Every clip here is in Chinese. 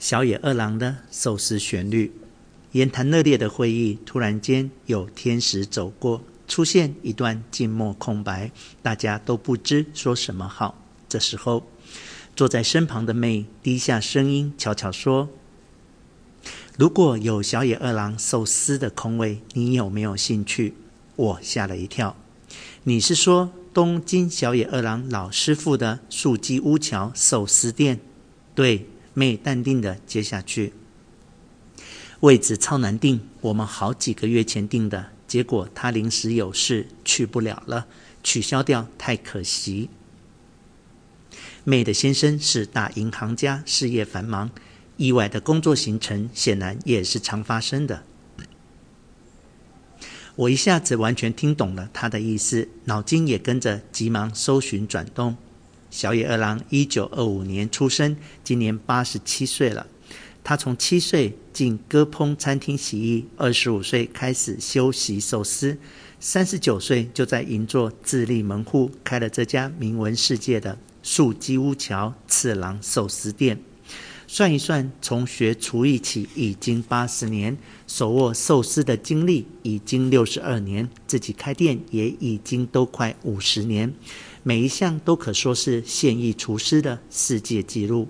小野二郎的寿司旋律，言谈热烈的会议，突然间有天使走过，出现一段静默空白，大家都不知说什么好。这时候，坐在身旁的妹低下声音，悄悄说：“如果有小野二郎寿司的空位，你有没有兴趣？”我吓了一跳，“你是说东京小野二郎老师傅的素鸡屋桥寿司店？”“对。”妹淡定的接下去，位置超难定，我们好几个月前订的，结果他临时有事去不了了，取消掉，太可惜。妹的先生是大银行家，事业繁忙，意外的工作行程显然也是常发生的。我一下子完全听懂了他的意思，脑筋也跟着急忙搜寻转动。小野二郎一九二五年出生，今年八十七岁了。他从七岁进歌烹餐厅洗衣，二十五岁开始修习寿司，三十九岁就在银座自立门户，开了这家名闻世界的素鸡屋桥次郎寿司店。算一算，从学厨艺起已经八十年，手握寿司的经历已经六十二年，自己开店也已经都快五十年。每一项都可说是现役厨师的世界纪录。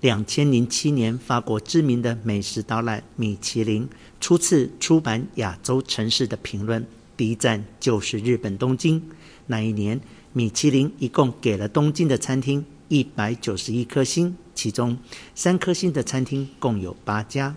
两千零七年，法国知名的美食导览米其林初次出版亚洲城市的评论，第一站就是日本东京。那一年，米其林一共给了东京的餐厅一百九十一颗星，其中三颗星的餐厅共有八家，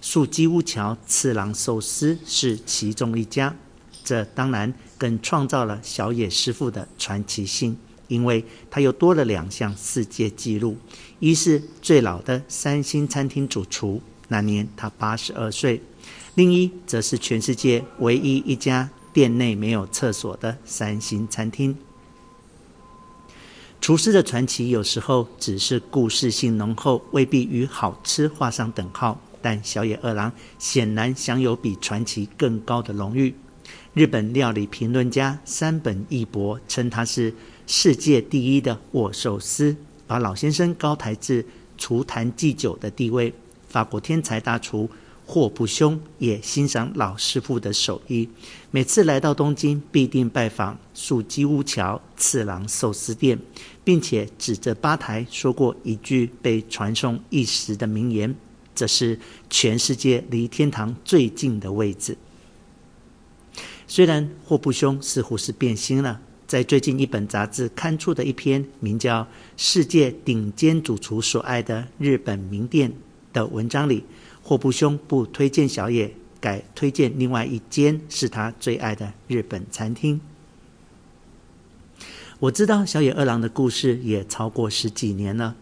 素鸡屋桥次郎寿司是其中一家。这当然更创造了小野师傅的传奇性，因为他又多了两项世界纪录：一是最老的三星餐厅主厨，那年他八十二岁；另一则是全世界唯一一家店内没有厕所的三星餐厅。厨师的传奇有时候只是故事性浓厚，未必与好吃画上等号。但小野二郎显然享有比传奇更高的荣誉。日本料理评论家山本义博称他是世界第一的握寿司，把老先生高抬至厨坛祭酒的地位。法国天才大厨霍布兄也欣赏老师傅的手艺，每次来到东京必定拜访素鸡屋桥次郎寿司店，并且指着吧台说过一句被传颂一时的名言：“这是全世界离天堂最近的位置。”虽然霍布兄似乎是变心了，在最近一本杂志刊出的一篇名叫《世界顶尖主厨所爱的日本名店》的文章里，霍布兄不推荐小野，改推荐另外一间是他最爱的日本餐厅。我知道小野二郎的故事也超过十几年了。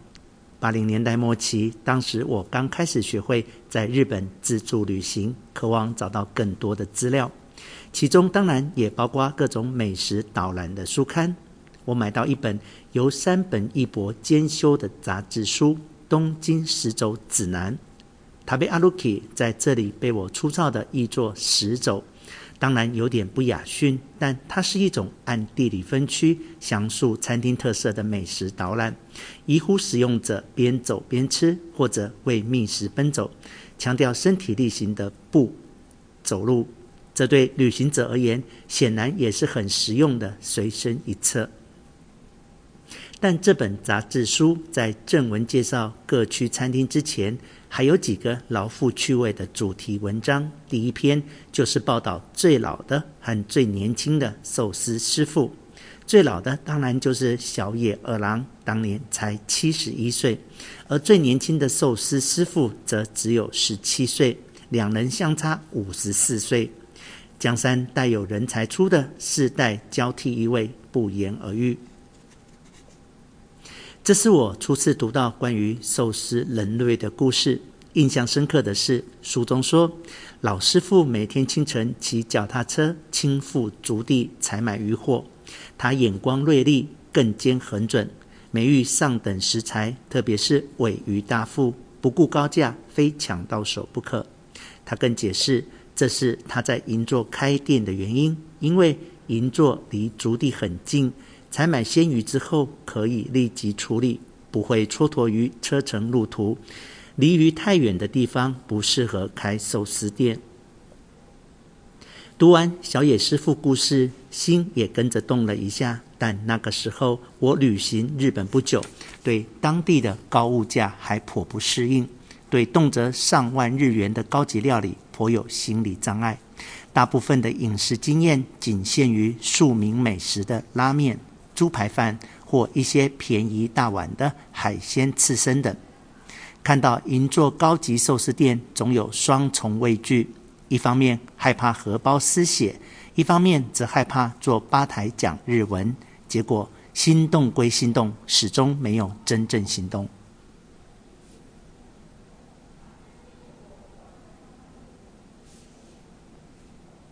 八零年代末期，当时我刚开始学会在日本自助旅行，渴望找到更多的资料。其中当然也包括各种美食导览的书刊。我买到一本由山本一博监修的杂志书《东京十州指南》。食べ歩き在这里被我粗糙地译作“食走”，当然有点不雅逊，但它是一种按地理分区详述餐厅特色的美食导览，宜乎使用者边走边吃，或者为觅食奔走，强调身体力行的步走路。这对旅行者而言，显然也是很实用的随身一册。但这本杂志书在正文介绍各区餐厅之前，还有几个老富趣味的主题文章。第一篇就是报道最老的和最年轻的寿司师傅。最老的当然就是小野二郎，当年才七十一岁；而最年轻的寿司师傅则只有十七岁，两人相差五十四岁。江山代有人才出的世代交替一位，不言而喻。这是我初次读到关于寿司人类的故事。印象深刻的是，书中说，老师傅每天清晨骑脚踏车亲赴竹地采买鱼货，他眼光锐利，更兼很准，每遇上等食材，特别是尾鱼大腹，不顾高价，非抢到手不可。他更解释。这是他在银座开店的原因，因为银座离竹地很近，采买鲜鱼之后可以立即处理，不会蹉跎于车程路途，离鱼太远的地方不适合开寿司店。读完小野师傅故事，心也跟着动了一下。但那个时候我旅行日本不久，对当地的高物价还颇不适应，对动辄上万日元的高级料理颇有心理障碍。大部分的饮食经验仅限于庶民美食的拉面、猪排饭或一些便宜大碗的海鲜刺身等。看到银座高级寿司店，总有双重畏惧。一方面害怕荷包失血，一方面则害怕坐吧台讲日文。结果心动归心动，始终没有真正行动。